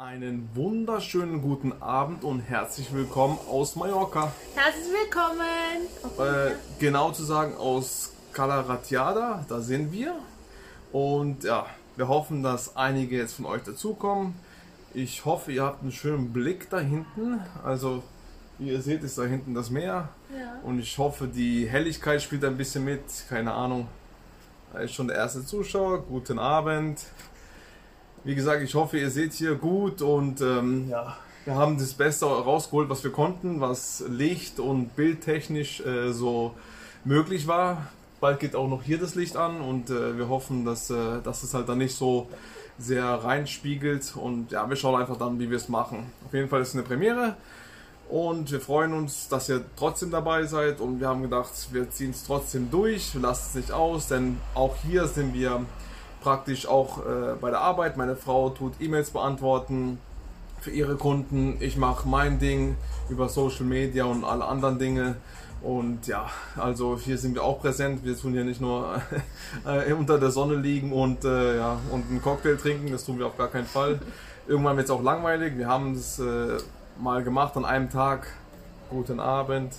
Einen wunderschönen guten Abend und herzlich willkommen aus Mallorca. Herzlich willkommen. Äh, genau zu sagen aus Calaratiada, da sind wir. Und ja, wir hoffen, dass einige jetzt von euch dazukommen. Ich hoffe, ihr habt einen schönen Blick da hinten. Also, wie ihr seht, ist da hinten das Meer. Ja. Und ich hoffe, die Helligkeit spielt ein bisschen mit. Keine Ahnung. Da ist schon der erste Zuschauer. Guten Abend. Wie gesagt, ich hoffe, ihr seht hier gut und ähm, ja, wir haben das Beste rausgeholt, was wir konnten, was Licht und bildtechnisch äh, so möglich war. Bald geht auch noch hier das Licht an und äh, wir hoffen, dass, äh, dass es halt dann nicht so sehr reinspiegelt und ja, wir schauen einfach dann, wie wir es machen. Auf jeden Fall ist es eine Premiere und wir freuen uns, dass ihr trotzdem dabei seid und wir haben gedacht, wir ziehen es trotzdem durch, lassen es nicht aus, denn auch hier sind wir praktisch auch äh, bei der Arbeit. Meine Frau tut E-Mails beantworten für ihre Kunden. Ich mache mein Ding über Social Media und alle anderen Dinge. Und ja, also hier sind wir auch präsent. Wir tun hier nicht nur äh, unter der Sonne liegen und, äh, ja, und einen Cocktail trinken. Das tun wir auf gar keinen Fall. Irgendwann wird es auch langweilig. Wir haben es äh, mal gemacht an einem Tag. Guten Abend.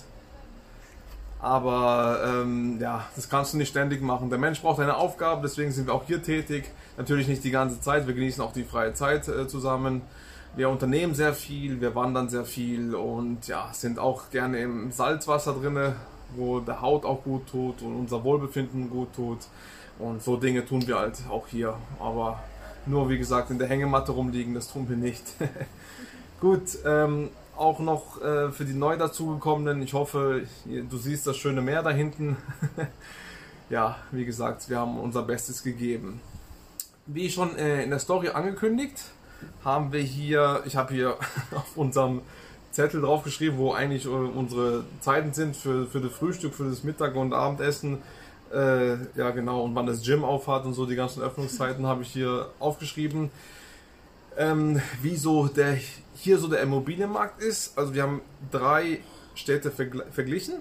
Aber ähm, ja, das kannst du nicht ständig machen. Der Mensch braucht eine Aufgabe, deswegen sind wir auch hier tätig. Natürlich nicht die ganze Zeit, wir genießen auch die freie Zeit äh, zusammen. Wir unternehmen sehr viel, wir wandern sehr viel und ja, sind auch gerne im Salzwasser drinne, wo der Haut auch gut tut und unser Wohlbefinden gut tut. Und so Dinge tun wir halt auch hier. Aber nur wie gesagt in der Hängematte rumliegen, das tun wir nicht. gut, ähm, auch noch äh, für die neu dazugekommenen. Ich hoffe, du siehst das schöne Meer da hinten. ja, wie gesagt, wir haben unser Bestes gegeben. Wie schon äh, in der Story angekündigt, haben wir hier, ich habe hier auf unserem Zettel draufgeschrieben, wo eigentlich äh, unsere Zeiten sind für, für das Frühstück, für das Mittag- und Abendessen. Äh, ja, genau, und wann das Gym aufhat und so, die ganzen Öffnungszeiten habe ich hier aufgeschrieben. Ähm, wie so der hier so der Immobilienmarkt ist. Also wir haben drei Städte vergl verglichen.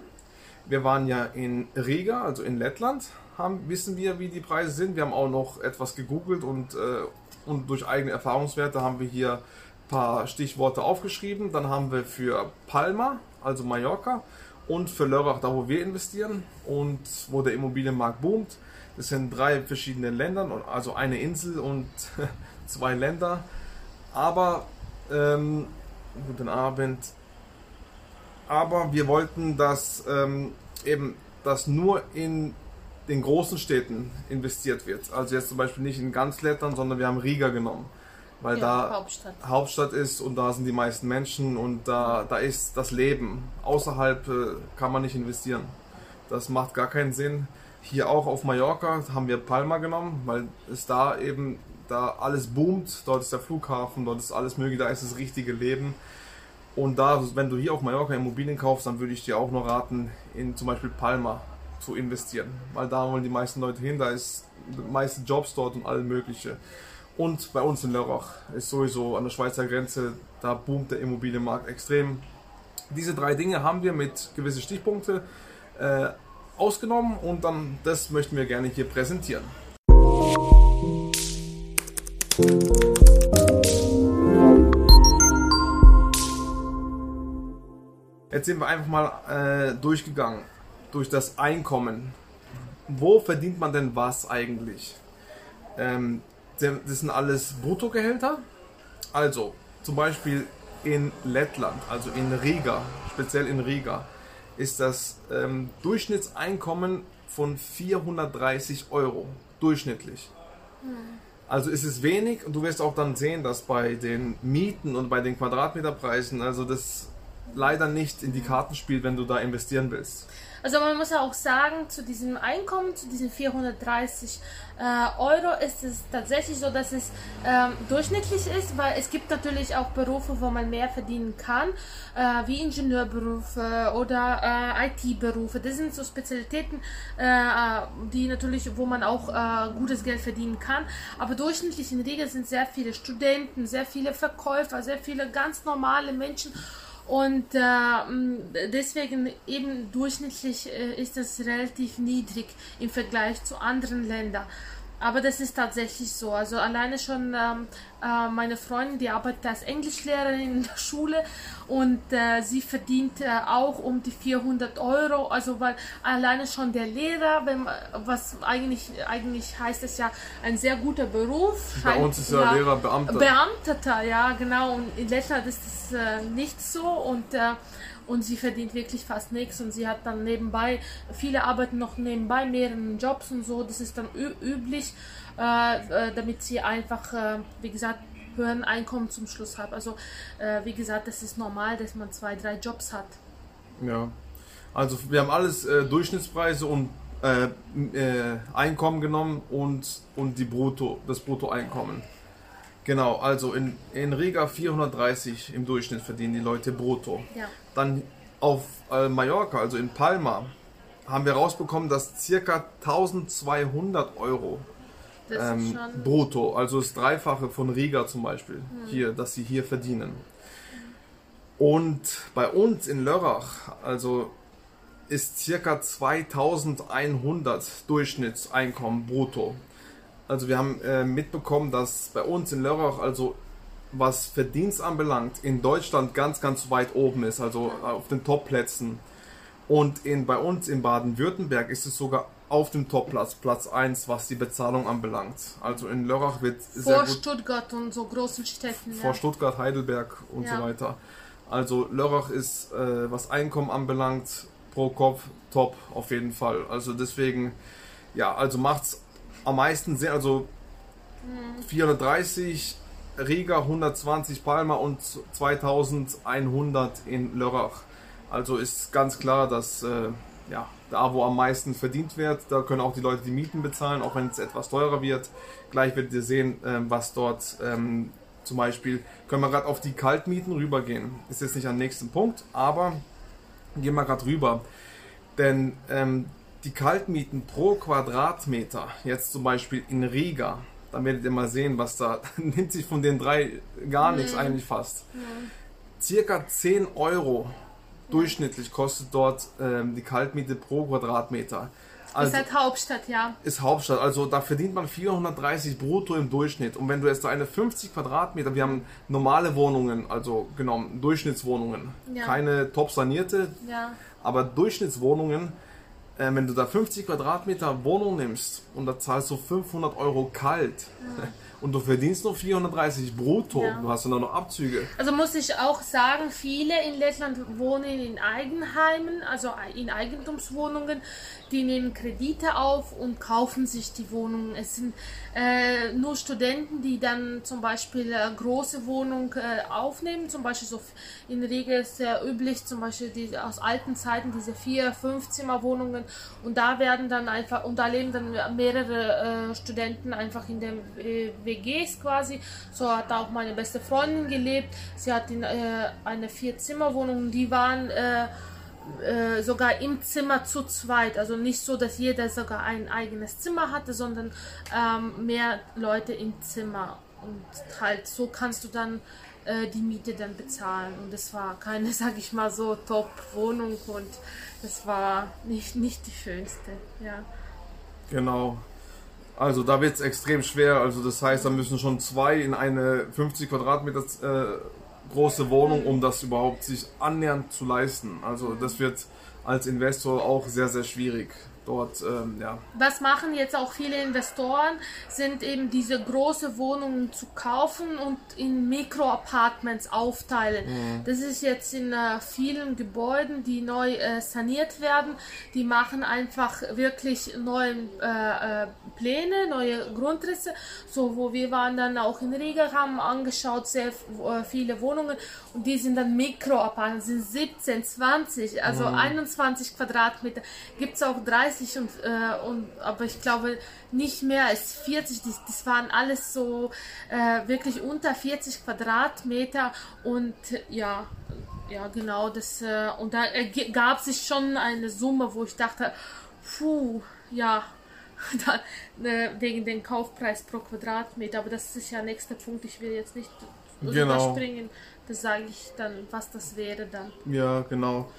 Wir waren ja in Riga, also in Lettland, haben, wissen wir, wie die Preise sind. Wir haben auch noch etwas gegoogelt und, äh, und durch eigene Erfahrungswerte haben wir hier ein paar Stichworte aufgeschrieben. Dann haben wir für Palma, also Mallorca, und für Lörrach, da wo wir investieren und wo der Immobilienmarkt boomt. Das sind drei verschiedene Länder, also eine Insel und zwei Länder. Aber ähm, guten Abend. Aber wir wollten, dass ähm, eben das nur in den großen Städten investiert wird. Also jetzt zum Beispiel nicht in ganz Lettland, sondern wir haben Riga genommen. Weil Ja, da Hauptstadt. Hauptstadt ist und da sind die meisten Menschen und da, da ist das Leben. Außerhalb äh, kann man nicht investieren. Das macht gar keinen Sinn. Hier auch auf Mallorca haben wir Palma genommen, weil es da eben da alles boomt. Dort ist der Flughafen, dort ist alles mögliche, da ist das richtige Leben. Und da, wenn du hier auf Mallorca Immobilien kaufst, dann würde ich dir auch nur raten, in zum Beispiel Palma zu investieren. Weil da wollen die meisten Leute hin, da ist die meisten Jobs dort und alles mögliche. Und bei uns in Lörrach ist sowieso an der Schweizer Grenze, da boomt der Immobilienmarkt extrem. Diese drei Dinge haben wir mit gewissen Stichpunkten äh, ausgenommen und dann das möchten wir gerne hier präsentieren. Jetzt sind wir einfach mal äh, durchgegangen durch das Einkommen. Wo verdient man denn was eigentlich? Ähm, das sind alles Bruttogehälter. Also zum Beispiel in Lettland, also in Riga, speziell in Riga, ist das ähm, Durchschnittseinkommen von 430 Euro durchschnittlich. Also ist es wenig und du wirst auch dann sehen, dass bei den Mieten und bei den Quadratmeterpreisen, also das leider nicht in die Karten spielt, wenn du da investieren willst. Also man muss ja auch sagen, zu diesem Einkommen, zu diesen 430 äh, Euro ist es tatsächlich so, dass es ähm, durchschnittlich ist, weil es gibt natürlich auch Berufe, wo man mehr verdienen kann, äh, wie Ingenieurberufe oder äh, IT-Berufe. Das sind so Spezialitäten, äh, die natürlich, wo man auch äh, gutes Geld verdienen kann. Aber durchschnittlich in Riga sind sehr viele Studenten, sehr viele Verkäufer, sehr viele ganz normale Menschen. Und äh, deswegen eben durchschnittlich äh, ist das relativ niedrig im Vergleich zu anderen Ländern. Aber das ist tatsächlich so. Also alleine schon ähm, äh, meine Freundin, die arbeitet als Englischlehrerin in der Schule und äh, sie verdient äh, auch um die 400 Euro. Also weil alleine schon der Lehrer, wenn, was eigentlich eigentlich heißt es ja ein sehr guter Beruf. Bei uns ist ja, ja Lehrer Beamter. Beamteter, ja genau. Und in Lettland ist es äh, nicht so und äh, und sie verdient wirklich fast nichts und sie hat dann nebenbei, viele arbeiten noch nebenbei mehreren Jobs und so, das ist dann üblich, äh, äh, damit sie einfach, äh, wie gesagt, höheren Einkommen zum Schluss hat. Also äh, wie gesagt, das ist normal, dass man zwei, drei Jobs hat. Ja, also wir haben alles äh, Durchschnittspreise und äh, Einkommen genommen und, und die Brutto, das Bruttoeinkommen. Genau, also in, in Riga 430 im Durchschnitt verdienen die Leute brutto. Ja. Dann auf äh, Mallorca, also in Palma, haben wir rausbekommen, dass circa 1200 Euro ähm, brutto, also das Dreifache von Riga zum Beispiel, hm. hier, dass sie hier verdienen. Und bei uns in Lörrach, also ist circa 2100 Durchschnittseinkommen brutto. Also wir haben äh, mitbekommen, dass bei uns in Lörrach, also was Verdienst anbelangt, in Deutschland ganz, ganz weit oben ist, also auf den Topplätzen. Und in, bei uns in Baden-Württemberg ist es sogar auf dem Topplatz, Platz 1, was die Bezahlung anbelangt. Also in Lörrach wird vor sehr gut, Stuttgart und so großen Städten. Vor ja. Stuttgart, Heidelberg und ja. so weiter. Also Lörrach ist, äh, was Einkommen anbelangt, pro Kopf top auf jeden Fall. Also deswegen, ja, also macht's am meisten Sinn, also 430 Riga, 120 Palma und 2100 in Lörrach. Also ist ganz klar, dass äh, ja, da, wo am meisten verdient wird, da können auch die Leute die Mieten bezahlen, auch wenn es etwas teurer wird. Gleich werdet ihr sehen, äh, was dort ähm, zum Beispiel, können wir gerade auf die Kaltmieten rübergehen. Ist jetzt nicht am nächsten Punkt, aber gehen wir gerade rüber. Denn ähm, die Kaltmieten pro Quadratmeter, jetzt zum Beispiel in Riga, dann werdet ihr mal sehen, was da nimmt sich von den drei gar nichts mhm. eigentlich fast. Mhm. Circa 10 Euro durchschnittlich kostet dort ähm, die Kaltmiete pro Quadratmeter. Also, ist halt Hauptstadt, ja. Ist Hauptstadt, also da verdient man 430 brutto im Durchschnitt. Und wenn du jetzt da eine 50 Quadratmeter, wir haben normale Wohnungen, also genommen, Durchschnittswohnungen, ja. keine top sanierte, ja. aber Durchschnittswohnungen, äh, wenn du da 50 Quadratmeter Wohnung nimmst und da zahlst du 500 Euro kalt ja. und du verdienst nur 430 brutto, ja. du hast dann noch Abzüge. Also muss ich auch sagen, viele in Lettland wohnen in Eigenheimen, also in Eigentumswohnungen die nehmen Kredite auf und kaufen sich die Wohnungen. Es sind äh, nur Studenten, die dann zum Beispiel äh, große Wohnungen äh, aufnehmen. Zum Beispiel so in der Regel ist sehr üblich, zum Beispiel die, aus alten Zeiten diese vier, fünf Zimmer Wohnungen und da werden dann einfach und da leben dann mehrere äh, Studenten einfach in den WGs quasi. So hat auch meine beste Freundin gelebt. Sie hat in äh, eine vier Zimmer Wohnung. Die waren äh, sogar im Zimmer zu zweit. Also nicht so, dass jeder sogar ein eigenes Zimmer hatte, sondern ähm, mehr Leute im Zimmer. Und halt so kannst du dann äh, die Miete dann bezahlen. Und es war keine, sag ich mal so, Top-Wohnung und das war nicht, nicht die schönste. Ja. Genau. Also da wird es extrem schwer. Also das heißt, da müssen schon zwei in eine 50 Quadratmeter äh, große Wohnung, um das überhaupt sich annähernd zu leisten. Also das wird als Investor auch sehr, sehr schwierig dort, ähm, ja. Was machen jetzt auch viele Investoren, sind eben diese große Wohnungen zu kaufen und in Mikroapartments aufteilen. Mhm. Das ist jetzt in äh, vielen Gebäuden, die neu äh, saniert werden, die machen einfach wirklich neue äh, äh Pläne, neue Grundrisse. So, wo wir waren dann auch in Riga, haben angeschaut, sehr äh, viele Wohnungen und die sind dann Mikroapartments, sind 17, 20, also mhm. 21 Quadratmeter. Gibt es auch 30 30 und, äh, und aber ich glaube nicht mehr als 40. Das, das waren alles so äh, wirklich unter 40 Quadratmeter und ja, ja genau das äh, und da gab sich schon eine Summe, wo ich dachte, puh, ja, da, ne, wegen den Kaufpreis pro Quadratmeter. Aber das ist ja nächster Punkt. Ich will jetzt nicht genau. überspringen. Das sage ich dann, was das wäre dann. Ja, genau.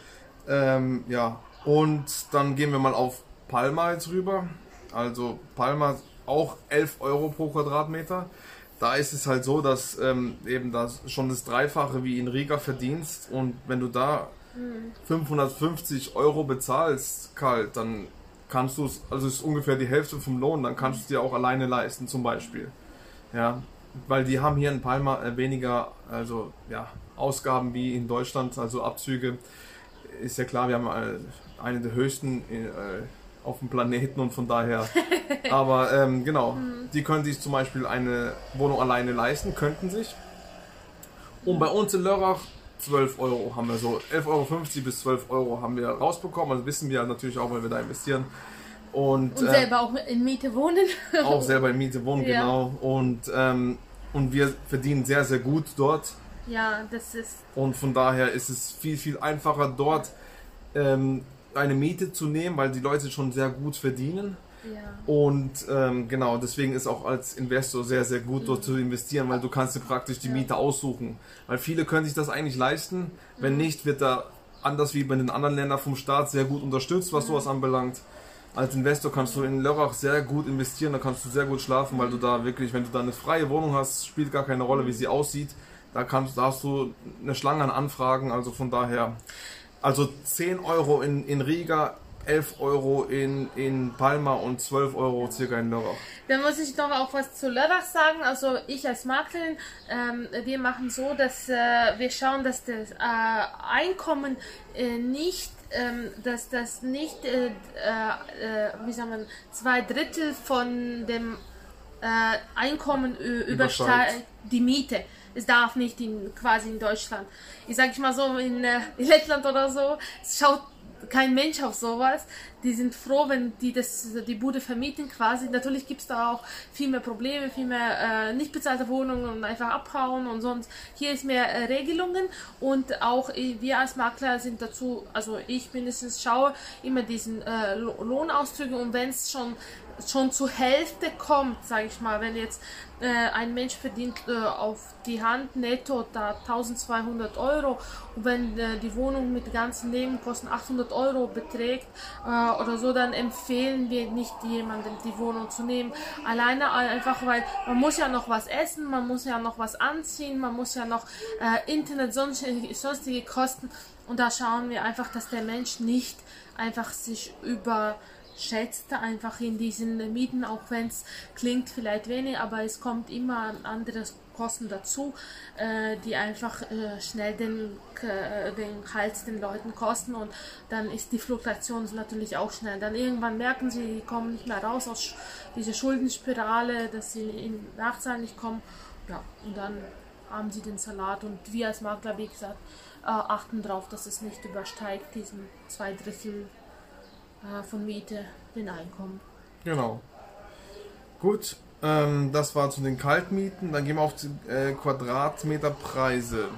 Ähm, ja, und dann gehen wir mal auf Palma jetzt rüber. Also Palma auch 11 Euro pro Quadratmeter. Da ist es halt so, dass ähm, eben das schon das Dreifache wie in Riga verdienst und wenn du da 550 Euro bezahlst kalt, dann kannst du es, also es ist ungefähr die Hälfte vom Lohn, dann kannst du es dir auch alleine leisten zum Beispiel. Ja, weil die haben hier in Palma äh, weniger, also ja, Ausgaben wie in Deutschland, also Abzüge. Ist ja klar, wir haben äh, eine der höchsten äh, auf dem Planeten und von daher. Aber ähm, genau, die können sich zum Beispiel eine Wohnung alleine leisten, könnten sich. Und bei uns in Lörrach 12 Euro haben wir so, 11,50 Euro bis 12 Euro haben wir rausbekommen. Also wissen wir natürlich auch, weil wir da investieren. Und, Und äh, selber auch in Miete wohnen. auch selber in Miete wohnen, Ja. genau. Und, ähm, und wir verdienen sehr, sehr gut dort. Ja, das ist. Und von daher ist es viel, viel einfacher dort ähm, eine Miete zu nehmen, weil die Leute schon sehr gut verdienen. Ja. Und ähm, genau, deswegen ist auch als Investor sehr, sehr gut dort zu investieren, weil du kannst dir praktisch die Miete aussuchen. Weil viele können sich das eigentlich leisten. Wenn nicht, wird da anders wie bei den anderen Ländern vom Staat sehr gut unterstützt, was sowas anbelangt. Als Investor kannst du in Lörrach sehr gut investieren, da kannst du sehr gut schlafen, weil du da wirklich, wenn du da eine freie Wohnung hast, spielt gar keine Rolle, wie sie aussieht. Da, kannst, da hast du eine Schlange an Anfragen, also von daher. Also 10 Euro in, in Riga, 11 Euro in, in Palma und 12 Euro circa in Lörrach. Dann muss ich noch auch was zu Lörrach sagen. Also ich als Maklerin, ähm, wir machen so, dass äh, wir schauen, dass das äh, Einkommen äh, nicht, ähm, dass das nicht, äh, äh, äh, wie sagt man, zwei Drittel von dem Einkommen übersteigt die Miete. Es darf nicht in, quasi in Deutschland. Ich sage mal so, in, äh, in Lettland oder so, es schaut kein Mensch auf sowas. Die sind froh, wenn die das, die Bude vermieten quasi. Natürlich gibt es da auch viel mehr Probleme, viel mehr äh, nicht bezahlte Wohnungen und einfach abhauen und sonst. Hier ist mehr äh, Regelungen und auch äh, wir als Makler sind dazu, also ich mindestens schaue immer diesen äh, Lo- Lohnauszüge und wenn es schon schon zur Hälfte kommt, sage ich mal, wenn jetzt äh, ein Mensch verdient äh, auf die Hand netto da 1200 Euro und wenn äh, die Wohnung mit ganzen Nebenkosten 800 Euro beträgt äh, oder so, dann empfehlen wir nicht jemandem die Wohnung zu nehmen. Alleine einfach, weil man muss ja noch was essen, man muss ja noch was anziehen, man muss ja noch äh, Internet, sonstige, sonstige Kosten und da schauen wir einfach, dass der Mensch nicht einfach sich über schätzt einfach in diesen Mieten, auch wenn es klingt vielleicht wenig, aber es kommt immer andere Kosten dazu, äh, die einfach äh, schnell den, äh, den Hals den Leuten kosten und dann ist die Fluktuation natürlich auch schnell. Dann irgendwann merken sie, die kommen nicht mehr raus aus dieser Schuldenspirale, dass sie in Nachzahlen nicht kommen. Ja, und dann haben sie den Salat und wir als Makler, wie gesagt, achten darauf, dass es nicht übersteigt, diesen zwei Drittel äh, von Miete, den Einkommen. Genau. Gut, ähm, das war zu den Kaltmieten. Dann gehen wir auf die äh, Quadratmeterpreise.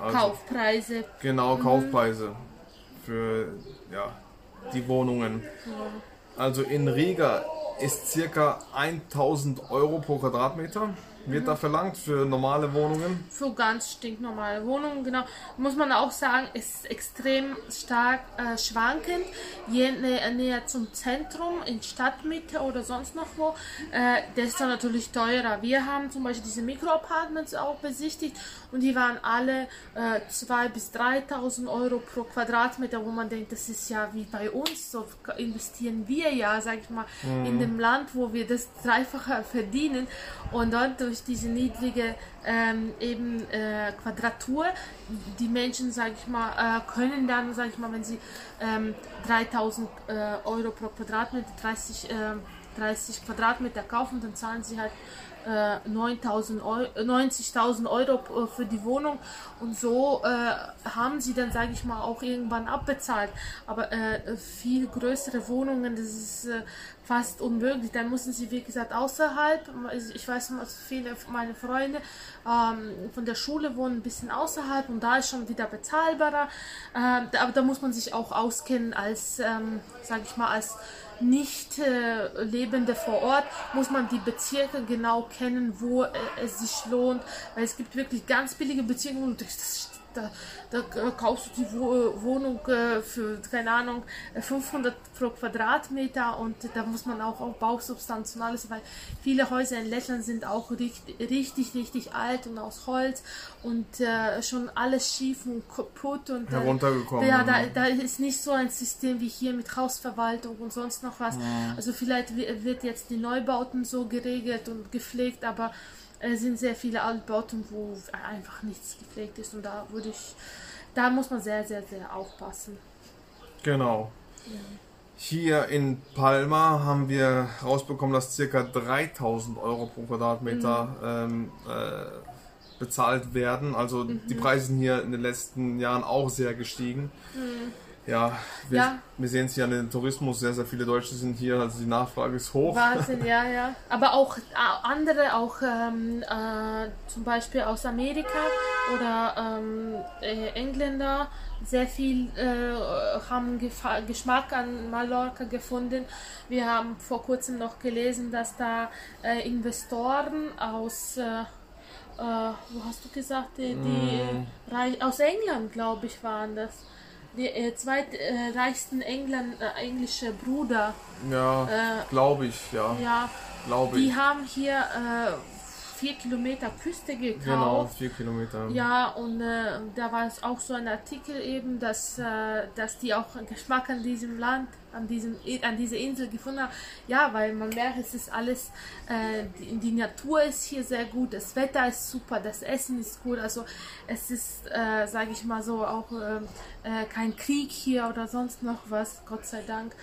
Also, Kaufpreise. Genau, Kaufpreise für ja, die Wohnungen. Also in Riga ist circa 1000 Euro pro Quadratmeter. Wird da verlangt für normale Wohnungen. Für ganz stinknormale Wohnungen, genau. Muss man auch sagen, ist extrem stark äh, schwankend. Je nä näher zum Zentrum, in Stadtmitte oder sonst noch wo, äh, desto natürlich teurer. Wir haben zum Beispiel diese Mikroapartments auch besichtigt und die waren alle äh, 2.000 bis 3.000 Euro pro Quadratmeter, wo man denkt, das ist ja wie bei uns, so investieren wir ja, sag ich mal, in dem Land, wo wir das Dreifache verdienen. Und dort durch diese niedrige ähm, eben äh, Quadratur, die Menschen, sag ich mal, äh, können dann, sag ich mal, wenn sie ähm, 3000 äh, Euro pro Quadratmeter, 30, äh, 30 Quadratmeter kaufen, dann zahlen sie halt äh, 9000 Euro, äh, 90.000 Euro p- für die Wohnung und so äh, haben sie dann, sage ich mal, auch irgendwann abbezahlt. Aber äh, viel größere Wohnungen, das ist äh, fast unmöglich. Dann müssen sie, wie gesagt, außerhalb. Ich weiß, viele meiner Freunde ähm, von der Schule wohnen ein bisschen außerhalb und da ist schon wieder bezahlbarer. Ähm, aber da muss man sich auch auskennen als, ähm, sage ich mal, als nicht äh, Lebende vor Ort, muss man die Bezirke genau kennen, wo äh, es sich lohnt, weil es gibt wirklich ganz billige Bezirke und das da, da äh, kaufst du die Wohnung äh, für, keine Ahnung, 500 pro Quadratmeter und da muss man auch auf Bausubstanz und alles, weil viele Häuser in Lettland sind auch richtig, richtig, richtig alt und aus Holz und äh, schon alles schief und kaputt und heruntergekommen. Ja, da, da ist nicht so ein System wie hier mit Hausverwaltung und sonst noch was. Ja. Also vielleicht wird jetzt die Neubauten so geregelt und gepflegt, aber es sind sehr viele Altbauten, wo einfach nichts gepflegt ist und da würde ich, da muss man sehr, sehr, sehr aufpassen. Genau. Ja. Hier in Palma haben wir rausbekommen, dass ca. 3000 Euro pro Quadratmeter mhm. ähm, äh, bezahlt werden. Also mhm. die Preise sind hier in den letzten Jahren auch sehr gestiegen. Mhm. Ja, wir, ja. wir sehen es an den Tourismus, sehr, sehr viele Deutsche sind hier, also die Nachfrage ist hoch. Wahnsinn, ja, ja. Aber auch äh, andere, auch ähm, äh, zum Beispiel aus Amerika oder ähm, äh, Engländer, sehr viel äh, haben Gefa Geschmack an Mallorca gefunden. Wir haben vor kurzem noch gelesen, dass da äh, Investoren aus äh, wo hast du gesagt, die, die mm. aus England, glaube ich, waren das die äh, zweitreichsten äh, England, äh, englische Bruder. Ja, äh, glaube ich, ja. Ja, glaube ich. Die haben hier äh, vier Kilometer Küste gekauft. Genau, vier Kilometer. Ja, und äh, da war es auch so ein Artikel eben, dass, dass die auch einen Geschmack an diesem Land, an, diesem, an dieser Insel gefunden haben. Ja, weil man merkt, es ist alles, äh, die, die, Natur ist hier sehr gut, das Wetter ist super, das Essen ist gut. Also es ist, äh, sage ich mal so, auch äh, äh, kein Krieg hier oder sonst noch was, Gott sei Dank.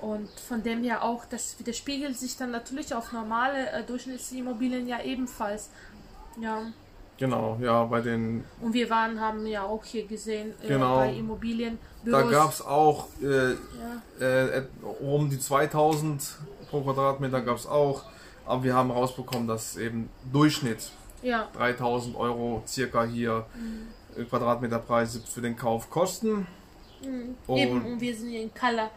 Und von dem her auch, das widerspiegelt sich dann natürlich auf normale äh, Durchschnittsimmobilien ja ebenfalls. Ja. Genau, ja, bei den. Und wir waren, haben ja auch hier gesehen, äh, genau. bei Immobilien. Da gab es auch äh, ja. äh, um die 2000 pro Quadratmeter gab es auch, aber wir haben rausbekommen, dass eben Durchschnitt ja. 3000 Euro circa hier mhm. Quadratmeterpreise für den Kauf kosten. Mhm. Und eben, und wir sind hier in Kaller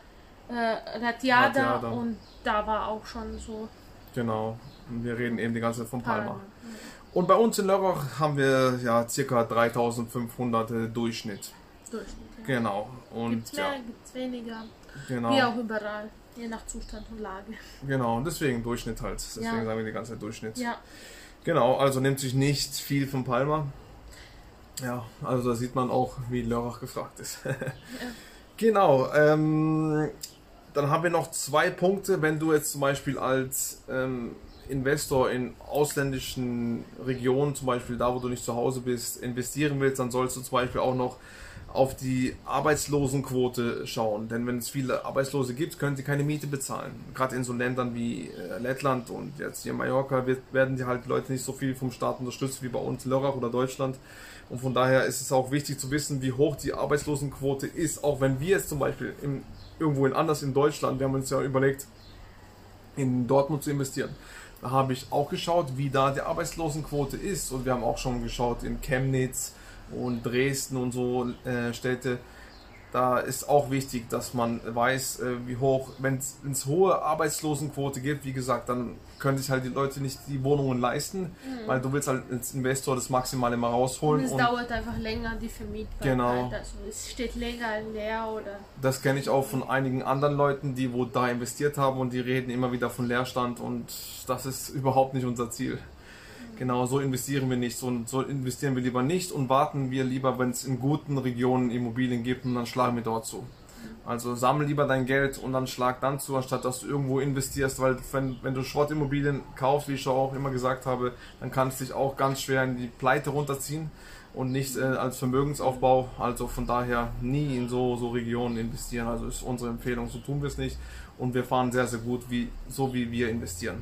äh, Ratiada, und da war auch schon so. Genau, und wir reden eben die ganze Zeit von Palma. Palma. Und bei uns in Lörrach haben wir ja ca. 3500 Durchschnitt. Durchschnitt. Ja. Genau. Und gibt's mehr, ja. gibt's weniger. Genau. Wie auch überall, je nach Zustand und Lage. Genau, und deswegen Durchschnitt halt. Deswegen ja. sagen wir die ganze Zeit Durchschnitt. Ja. Genau, also nimmt sich nicht viel von Palma. Ja, also da sieht man auch, wie Lörrach gefragt ist. ja. Genau. Ähm, dann haben wir noch zwei Punkte, wenn du jetzt zum Beispiel als ähm, Investor in ausländischen Regionen, zum Beispiel da, wo du nicht zu Hause bist, investieren willst, dann sollst du zum Beispiel auch noch auf die Arbeitslosenquote schauen. Denn wenn es viele Arbeitslose gibt, können sie keine Miete bezahlen. Gerade in so Ländern wie äh, Lettland und jetzt hier Mallorca wird, werden die halt Leute nicht so viel vom Staat unterstützt wie bei uns Lörrach oder Deutschland. Und von daher ist es auch wichtig zu wissen, wie hoch die Arbeitslosenquote ist. Auch wenn wir jetzt zum Beispiel im irgendwo in anders in Deutschland. Wir haben uns ja überlegt, in Dortmund zu investieren. Habe ich auch geschaut, wie da die Arbeitslosenquote ist. Und wir haben auch schon geschaut in Chemnitz und Dresden und so äh, Städte da ist auch wichtig, dass man weiß, äh, wie hoch, wenn es hohe Arbeitslosenquote gibt, wie gesagt, dann können sich halt die Leute nicht die Wohnungen leisten, mhm. weil du willst halt als Investor das Maximale mal rausholen. Und es und dauert einfach länger, die Vermietbarkeit. Genau. Also es steht länger leer oder. Das kenne ich auch von einigen anderen Leuten, die wo da investiert haben und die reden immer wieder von Leerstand und das ist überhaupt nicht unser Ziel. Genau, so investieren wir nicht. So, so investieren wir lieber nicht und warten wir lieber, wenn es in guten Regionen Immobilien gibt und dann schlagen wir dort zu. Also sammel lieber dein Geld und dann schlag dann zu, anstatt dass du irgendwo investierst, weil wenn, wenn du Schrottimmobilien kaufst, wie ich auch immer gesagt habe, dann kannst du dich auch ganz schwer in die Pleite runterziehen und nicht äh, als Vermögensaufbau. Also von daher nie in so, so Regionen investieren. Also ist unsere Empfehlung, so tun wir es nicht. Und wir fahren sehr, sehr gut, wie, so wie wir investieren.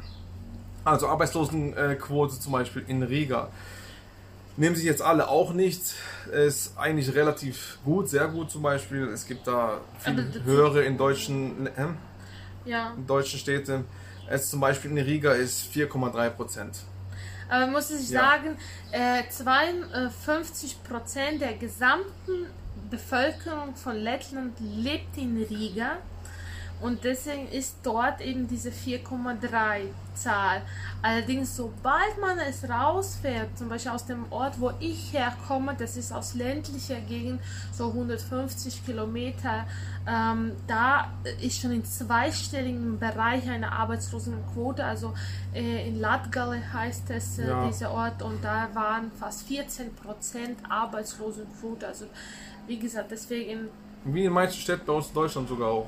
Also Arbeitslosenquote zum Beispiel in Riga. Nehmen sich jetzt alle auch nicht. Ist eigentlich relativ gut, sehr gut zum Beispiel. Es gibt da viel höhere in deutschen, äh, ja. in deutschen Städten. Es zum Beispiel in Riga ist 4,3 Prozent. Aber muss ich ja. sagen, äh, 52 Prozent der gesamten Bevölkerung von Lettland lebt in Riga. Und deswegen ist dort eben diese 4,3 Zahl. Allerdings, sobald man es rausfährt, zum Beispiel aus dem Ort, wo ich herkomme, das ist aus ländlicher Gegend, so 150 Kilometer, ähm, da ist schon in zweistelligen Bereich eine Arbeitslosenquote. Also äh, in Latgale heißt es äh, ja. dieser Ort und da waren fast 14 Prozent Arbeitslosenquote. Also wie gesagt, deswegen. Wie in manchen Städten bei uns in Deutschland sogar auch.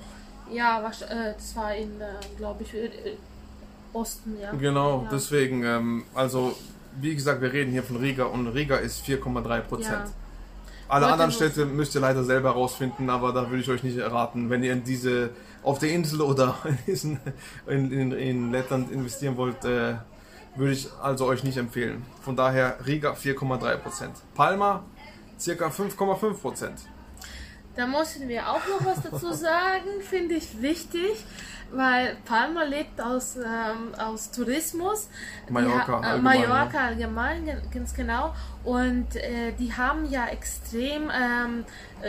Ja, was, äh, das war in, äh, glaube ich, äh, Osten, ja. Genau, ja. deswegen, ähm, also wie gesagt, wir reden hier von Riga und Riga ist 4,3 Prozent. Ja. Alle Heute anderen Städte müsst ihr leider selber rausfinden, aber da würde ich euch nicht erraten. Wenn ihr in diese, auf der Insel oder in, diesen, in, in, in Lettland investieren wollt, äh, würde ich also euch nicht empfehlen. Von daher Riga 4,3 Prozent. Palma circa 5,5 Prozent. Da müssen wir auch noch was dazu sagen, finde ich wichtig, weil Palma lebt aus, ähm, aus Tourismus. Mallorca, ha, äh, Mallorca allgemein, ganz genau. Und äh, die haben ja extrem ähm,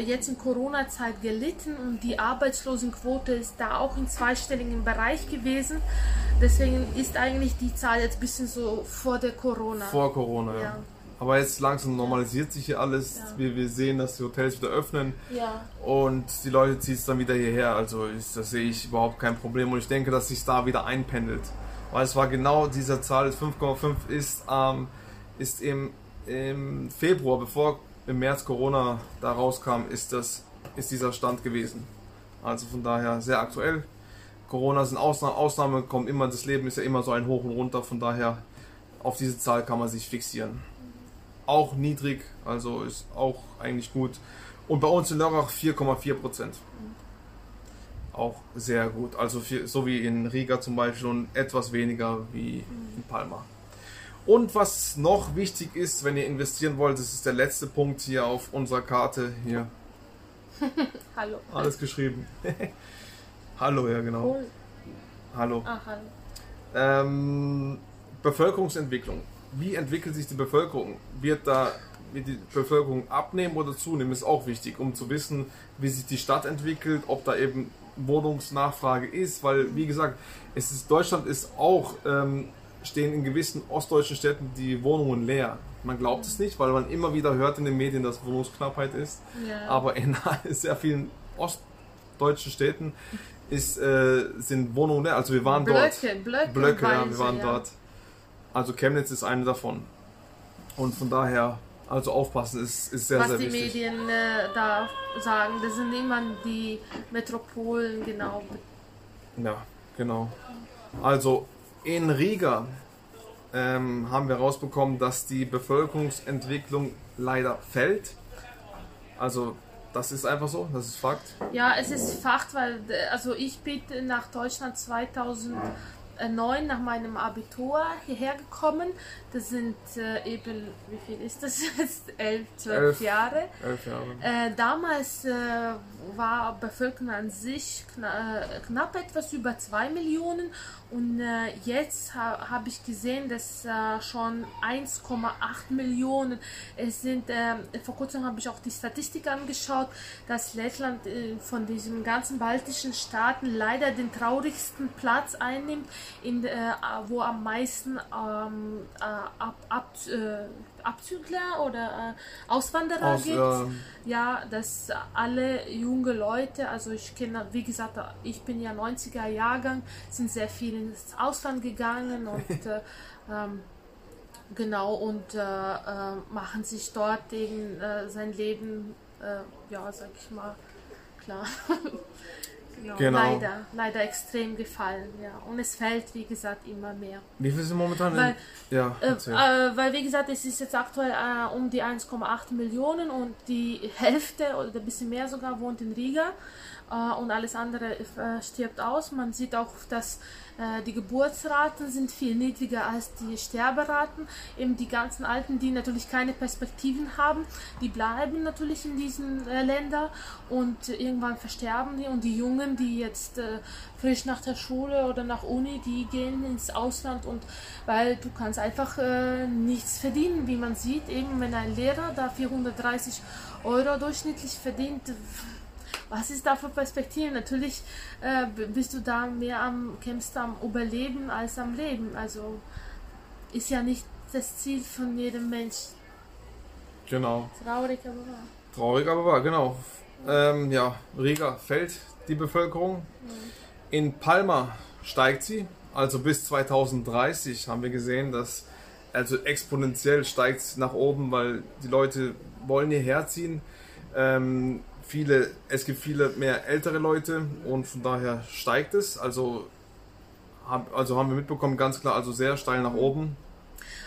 jetzt in Corona-Zeit gelitten und die Arbeitslosenquote ist da auch im zweistelligen Bereich gewesen. Deswegen ist eigentlich die Zahl jetzt ein bisschen so vor der Corona. Vor Corona, ja. ja. Aber jetzt langsam normalisiert sich hier alles. Ja. Wir, wir sehen, dass die Hotels wieder öffnen. Ja. Und die Leute ziehen es dann wieder hierher. Also ist, das sehe ich überhaupt kein Problem. Und ich denke, dass sich da wieder einpendelt. Weil es war genau dieser Zahl 5,5 ist, ähm, ist im, im Februar, bevor im März Corona da rauskam, ist, das, ist dieser Stand gewesen. Also von daher sehr aktuell. Corona sind Ausnahme, Ausnahme kommen immer, das Leben ist ja immer so ein Hoch und runter, von daher auf diese Zahl kann man sich fixieren auch niedrig, also ist auch eigentlich gut. Und bei uns in Lörrach 4,4 Prozent. Auch sehr gut. Also viel, so wie in Riga zum Beispiel und etwas weniger wie in Palma. Und was noch wichtig ist, wenn ihr investieren wollt, das ist der letzte Punkt hier auf unserer Karte hier. hallo. Alles geschrieben. hallo, ja genau. Hallo. Ah, hallo. Ähm, Bevölkerungsentwicklung wie entwickelt sich die Bevölkerung? Wird da wird die Bevölkerung abnehmen oder zunehmen, ist auch wichtig, um zu wissen, wie sich die Stadt entwickelt, ob da eben Wohnungsnachfrage ist, weil wie gesagt, es ist Deutschland ist auch ähm, stehen in gewissen ostdeutschen Städten die Wohnungen leer. Man glaubt es nicht, weil man immer wieder hört in den Medien, dass Wohnungsknappheit ist. Ja. Aber in sehr vielen ostdeutschen Städten ist, äh, sind Wohnungen leer. Also wir waren Blöcke, dort. Blöcke, Blöcke, ja, wir waren ja. dort. Also Chemnitz ist eine davon. Und von daher, also aufpassen ist, ist sehr, Was sehr die wichtig. Medien äh, da sagen, das sind immer die Metropolen, genau. Ja, genau. Also in Riga ähm, haben wir rausbekommen, dass die Bevölkerungsentwicklung leider fällt. Also das ist einfach so, das ist Fakt. Ja, es ist Fakt, weil also ich bin nach Deutschland 2000 neun nach meinem Abitur hierher gekommen. Das sind äh, eben, wie viel ist das jetzt? Elf, zwölf elf, Jahre. Elf Jahre. Äh, damals äh, war Bevölkerung an sich kna äh, knapp etwas über zwei Millionen und äh, jetzt ha habe ich gesehen, dass äh, schon 1,8 Millionen es sind. vor kurzem habe ich auch die Statistik angeschaut, dass Lettland von diesen ganzen baltischen Staaten leider den traurigsten Platz einnimmt in, äh, wo am meisten ähm, äh, ab, ab, äh, Abzügler oder äh, Auswanderer Aus, gibt. Ja, dass alle junge Leute, also ich kenne, wie gesagt, ich bin ja 90er Jahrgang, sind sehr viele ins Ausland gegangen und äh, ähm, genau und machen sich dort eben sein Leben, ja, sag ich mal, klar. Genau. genau. Leider, leider extrem gefallen, ja. Und es fällt, wie gesagt, immer mehr. Wie viel sind momentan? Weil, in, ja, äh, äh, weil, wie gesagt, es ist jetzt aktuell äh, um die 1,8 Millionen und die Hälfte oder ein bisschen mehr sogar wohnt in Riga und alles andere äh, stirbt aus. Man sieht auch, dass äh, die Geburtsraten sind viel niedriger als die Sterberaten. Eben die ganzen Alten, die natürlich keine Perspektiven haben, die bleiben natürlich in diesen äh, Ländern und irgendwann versterben die. Und die Jungen, die jetzt frisch nach der Schule oder nach Uni, die gehen ins Ausland und weil du kannst einfach nichts verdienen, wie man sieht. Eben wenn ein Lehrer da 430 Euro durchschnittlich verdient, was ist da für Perspektiven? Natürlich äh, bist du da mehr am, kämpfst am Überleben als am Leben. Also ist ja nicht das Ziel von jedem Mensch. Genau. Traurig, aber wahr. Traurig, aber wahr, genau. Ähm, ja, Riga fällt die Bevölkerung. In Palma steigt sie. Also bis 2030 haben wir gesehen, dass also exponentiell steigt es nach oben, weil die Leute wollen hierher ziehen. Ähm, viele, es gibt viele mehr ältere Leute und von daher steigt es. Also, hab, also haben wir mitbekommen, ganz klar, also sehr steil nach oben.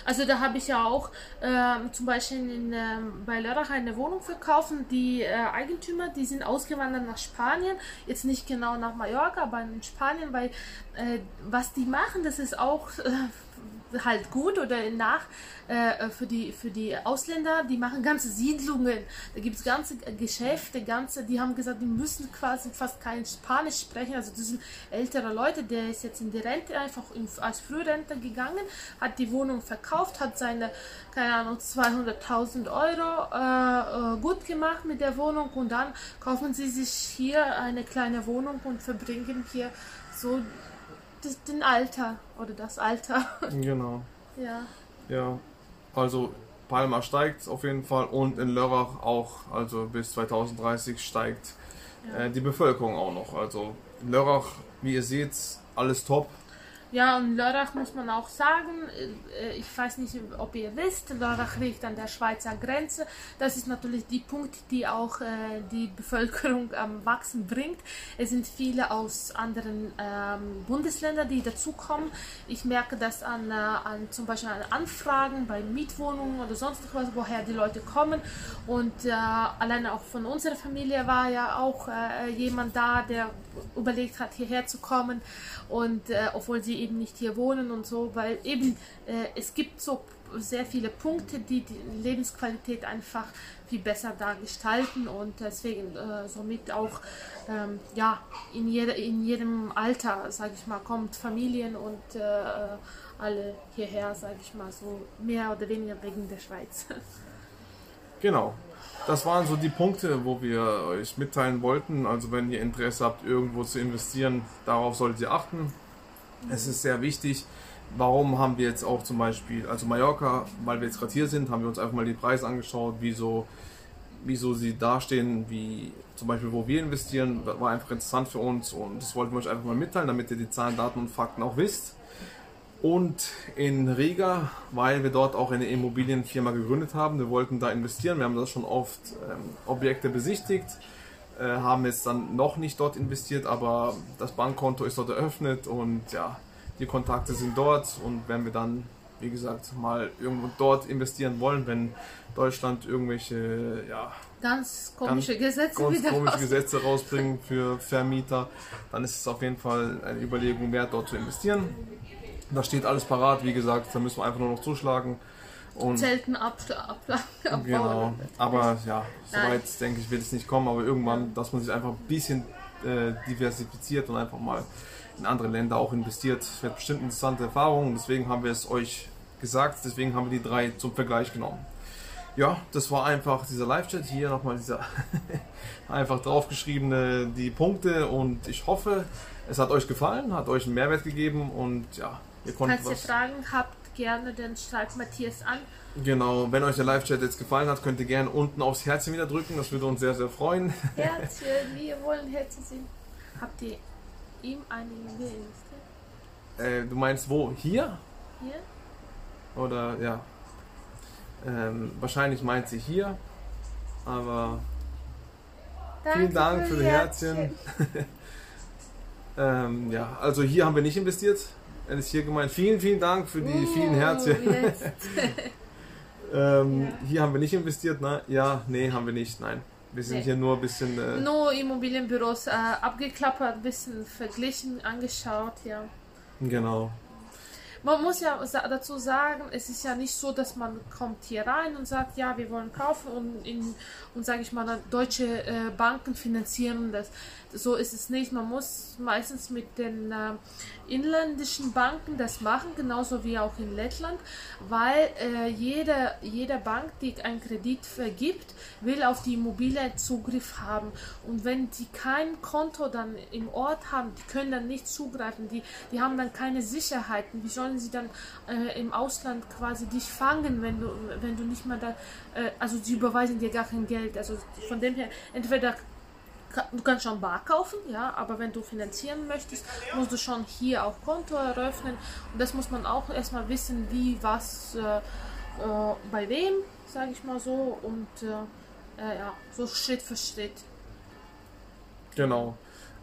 Also da habe ich ja auch ähm, zum Beispiel in, ähm, bei Lörrach eine Wohnung verkauft. Die äh, Eigentümer, die sind ausgewandert nach Spanien. Jetzt nicht genau nach Mallorca, aber in Spanien, weil äh, was die machen, das ist auch äh, halt gut oder nach äh, für die für die Ausländer, die machen ganze Siedlungen. Da gibt es ganze Geschäfte, ganze, die haben gesagt, die müssen quasi fast kein Spanisch sprechen. Also das sind ältere Leute, der ist jetzt in die Rente einfach in, als Frührente gegangen, hat die Wohnung verkauft, hat seine, keine Ahnung, 200.000 Euro äh, äh, gut gemacht mit der Wohnung und dann kaufen sie sich hier eine kleine Wohnung und verbringen hier so das, den Alter oder das Alter. Genau. ja. Ja, also Palma steigt auf jeden Fall und in Lörrach auch, also bis 2030 steigt Ja. äh, die Bevölkerung auch noch. Also Lörrach, wie ihr seht, alles top. Ja, und Lörrach muss man auch sagen, äh, ich weiß nicht, ob ihr wisst, Lörrach liegt an der Schweizer Grenze. Das ist natürlich die Punkt, die auch äh, die Bevölkerung am Wachsen bringt. Es sind viele aus anderen ähm, Bundesländern, die dazukommen. Ich merke das an, äh, an zum Beispiel an Anfragen bei Mietwohnungen oder sonst was, woher die Leute kommen. Und äh, alleine auch von unserer Familie war ja auch jemand da, der überlegt hat, hierher zu kommen. Und obwohl sie eben nicht hier wohnen und so, weil eben äh, es gibt so sehr viele Punkte, die die Lebensqualität einfach viel besser da gestalten und deswegen äh, somit auch ähm, ja in, jeder, in jedem Alter, sage ich mal, kommt Familien und äh, alle hierher, sage ich mal, so mehr oder weniger wegen der Schweiz. Genau. Das waren so die Punkte, wo wir euch mitteilen wollten. Also wenn ihr Interesse habt, irgendwo zu investieren, darauf solltet ihr achten. Es ist sehr wichtig. Warum haben wir jetzt auch zum Beispiel, also Mallorca, weil wir jetzt gerade hier sind, haben wir uns einfach mal die Preise angeschaut, wieso, wieso sie dastehen, wie zum Beispiel, wo wir investieren, war einfach interessant für uns und das wollten wir euch einfach mal mitteilen, damit ihr die Zahlen, Daten und Fakten auch wisst. Und in Riga, weil wir dort auch eine Immobilienfirma gegründet haben. Wir wollten da investieren. Wir haben das schon oft ähm, Objekte besichtigt, äh, haben jetzt dann noch nicht dort investiert, aber das Bankkonto ist dort eröffnet und ja, die Kontakte sind dort. Und wenn wir dann, wie gesagt, mal irgendwo dort investieren wollen, wenn Deutschland irgendwelche ja, Ganz komische Gesetze ganz komische raus. Gesetze rausbringen für Vermieter, dann ist es auf jeden Fall eine Überlegung wert, dort zu investieren. Da steht alles parat, wie gesagt, da müssen wir einfach nur noch zuschlagen. Und Zelten ab, ab, abbauen. genau, aber ja, soweit denke ich, wird es nicht kommen, aber irgendwann, dass man sich einfach ein bisschen äh, diversifiziert und einfach mal in andere Länder auch investiert, Das wird bestimmt interessante Erfahrung und deswegen haben wir es euch gesagt, deswegen haben wir die drei zum Vergleich genommen. Ja, das war einfach dieser Live-Chat hier nochmal dieser einfach draufgeschriebene die Punkte und ich hoffe, es hat euch gefallen, hat euch einen Mehrwert gegeben und ja, ihr konntet Falls ihr. Fragen habt, gerne, dann schreibt Matthias an. Genau, wenn euch der Live-Chat jetzt gefallen hat, könnt ihr gerne unten aufs Herzchen wieder drücken, das würde uns sehr, sehr freuen. Herzchen, wir wollen Herzen sehen. Habt ihr ihm eine E-Mail investiert? Äh, du meinst wo? Hier? Hier? Oder ja? Ähm, wahrscheinlich meint sie hier, aber vielen Dank für die Herzchen. Ähm, ja, also hier haben wir nicht investiert. Er ist hier gemeint. Vielen, vielen Dank für die vielen Uh, Herzchen. jetzt. Ähm, Ja. Hier haben wir nicht investiert, ne? Ja, nee, haben wir nicht, nein. Wir sind Nee. hier nur ein bisschen. Äh, Nur Immobilienbüros äh, abgeklappert, bisschen verglichen, angeschaut, ja. Genau. man muss ja dazu sagen, es ist ja nicht so, dass man kommt hier rein und sagt, ja, wir wollen kaufen und, in, und sage ich mal, deutsche äh, Banken finanzieren das. So ist es nicht. Man muss meistens mit den äh, inländischen Banken das machen, genauso wie auch in Lettland, weil äh, jede, jede Bank, die einen Kredit vergibt, will auf die Immobilie Zugriff haben. Und wenn die kein Konto dann im Ort haben, die können dann nicht zugreifen, die, die haben dann keine Sicherheiten. Wie sollen sie dann äh, im Ausland quasi dich fangen, wenn du, wenn du nicht mal da, äh, also sie überweisen dir gar kein Geld. Also von dem her, entweder du kannst schon bar kaufen, ja, aber wenn du finanzieren möchtest, musst du schon hier auch Konto eröffnen. Und das muss man auch erstmal wissen, wie, was, äh, äh, bei wem, sage ich mal so. Und äh, ja, so Schritt für Schritt. Genau.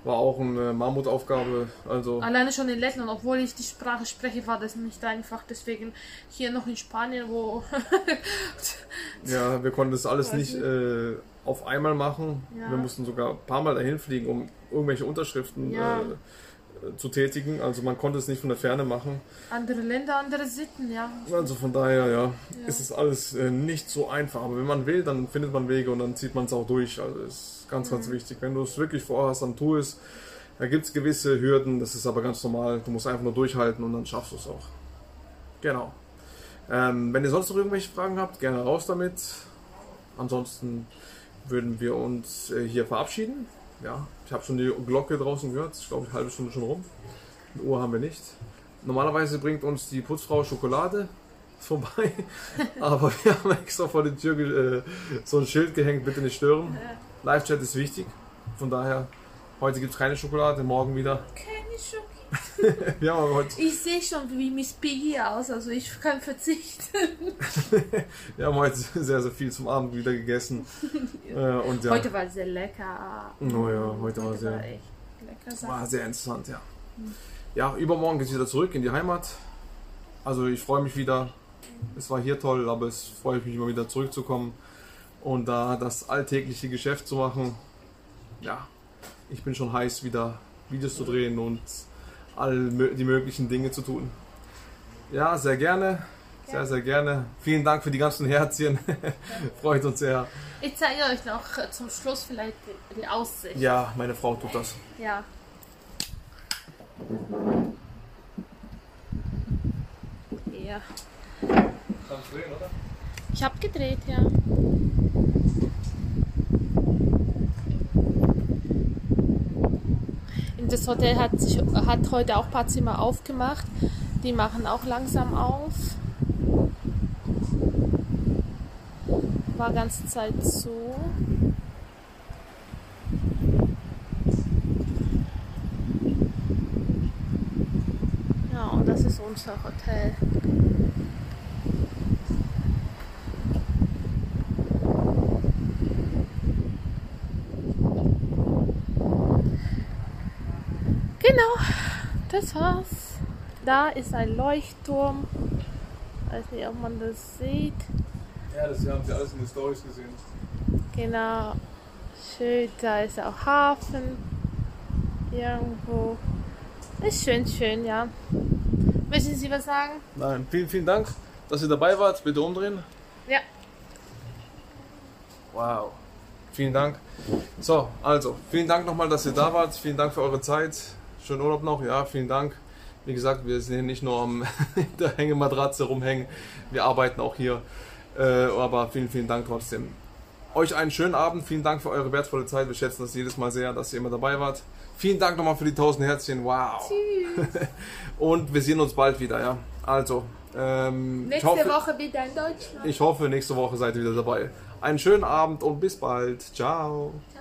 War auch eine Mammutaufgabe. Also Alleine schon in Lettland, obwohl ich die Sprache spreche, war das nicht einfach. Deswegen hier noch in Spanien, wo. ja, wir konnten das alles nicht äh, auf einmal machen. Ja. Wir mussten sogar ein paar Mal dahin fliegen, um irgendwelche Unterschriften ja. äh, zu tätigen. Also man konnte es nicht von der Ferne machen. Andere Länder, andere Sitten, ja. Also von daher, ja, ist es alles äh, nicht so einfach. Aber wenn man will, dann findet man Wege und dann zieht man es auch durch. Also ist ganz, mhm. ganz wichtig. Wenn du es wirklich vorhast, dann tu es. Da gibt es gewisse Hürden, das ist aber ganz normal. Du musst einfach nur durchhalten und dann schaffst du es auch. Genau. Ähm, wenn ihr sonst noch irgendwelche Fragen habt, gerne raus damit. Ansonsten würden wir uns äh, hier verabschieden. Ja, ich habe schon die Glocke draußen gehört. Ich glaube, eine halbe Stunde schon rum. Eine Uhr haben wir nicht. Normalerweise bringt uns die Putzfrau Schokolade vorbei, aber wir haben extra vor die Tür äh, so ein Schild gehängt, bitte nicht stören. Live-Chat ist wichtig. Von daher, heute gibt es keine Schokolade, morgen wieder. Keine Schokolade. wir haben heute ich sehe schon wie Miss Piggy aus, also ich kann verzichten. wir haben heute sehr, sehr viel zum Abend wieder gegessen. äh, und ja. Heute war sehr lecker. Oh ja, heute, war sehr, war lecker war sehr interessant, ja. Ja, übermorgen geht es wieder zurück in die Heimat. Also ich freue mich wieder. Es war hier toll, aber es freut mich immer wieder zurückzukommen und da das alltägliche Geschäft zu machen. Ja, ich bin schon heiß, wieder Videos zu drehen und all die möglichen Dinge zu tun. Ja, sehr gerne. Sehr, sehr gerne. Vielen Dank für die ganzen Herzchen. Freut uns sehr. Ich zeige euch noch zum Schluss vielleicht die, Aussicht. Ja, meine Frau tut das. Ja. Ja. Kannst du drehen, oder? Ich habe gedreht, ja. Das Hotel hat, sich, hat heute auch ein paar Zimmer aufgemacht. Die machen auch langsam auf. War ganze Zeit zu. Ja, und das ist unser Hotel. Genau, das war's. Da ist ein Leuchtturm. Ich weiß nicht, ob man das sieht. Ja, das haben Sie alles in den Stories gesehen. Genau. Schön, da ist auch Hafen. Irgendwo. Ist schön, schön, ja. Möchten Sie was sagen? Nein, vielen, vielen Dank, dass ihr dabei wart. Bitte umdrehen. Ja. Wow. Vielen Dank. So, also, vielen Dank nochmal, dass ihr da wart. Vielen Dank für eure Zeit. Schönen Urlaub noch, ja, vielen Dank. Wie gesagt, wir sind hier nicht nur am der Hängematratze rumhängen, wir arbeiten auch hier. Äh, aber vielen, vielen Dank trotzdem. Euch einen schönen Abend, vielen Dank für eure wertvolle Zeit. Wir schätzen das jedes Mal sehr, dass ihr immer dabei wart. Vielen Dank nochmal für die 1000 Herzchen, wow. Und wir sehen uns bald wieder, ja. Also, ähm, nächste hoffe, Woche wieder in Deutschland. Ich hoffe, nächste Woche seid ihr wieder dabei. Einen schönen Abend und bis bald. Ciao. Ciao.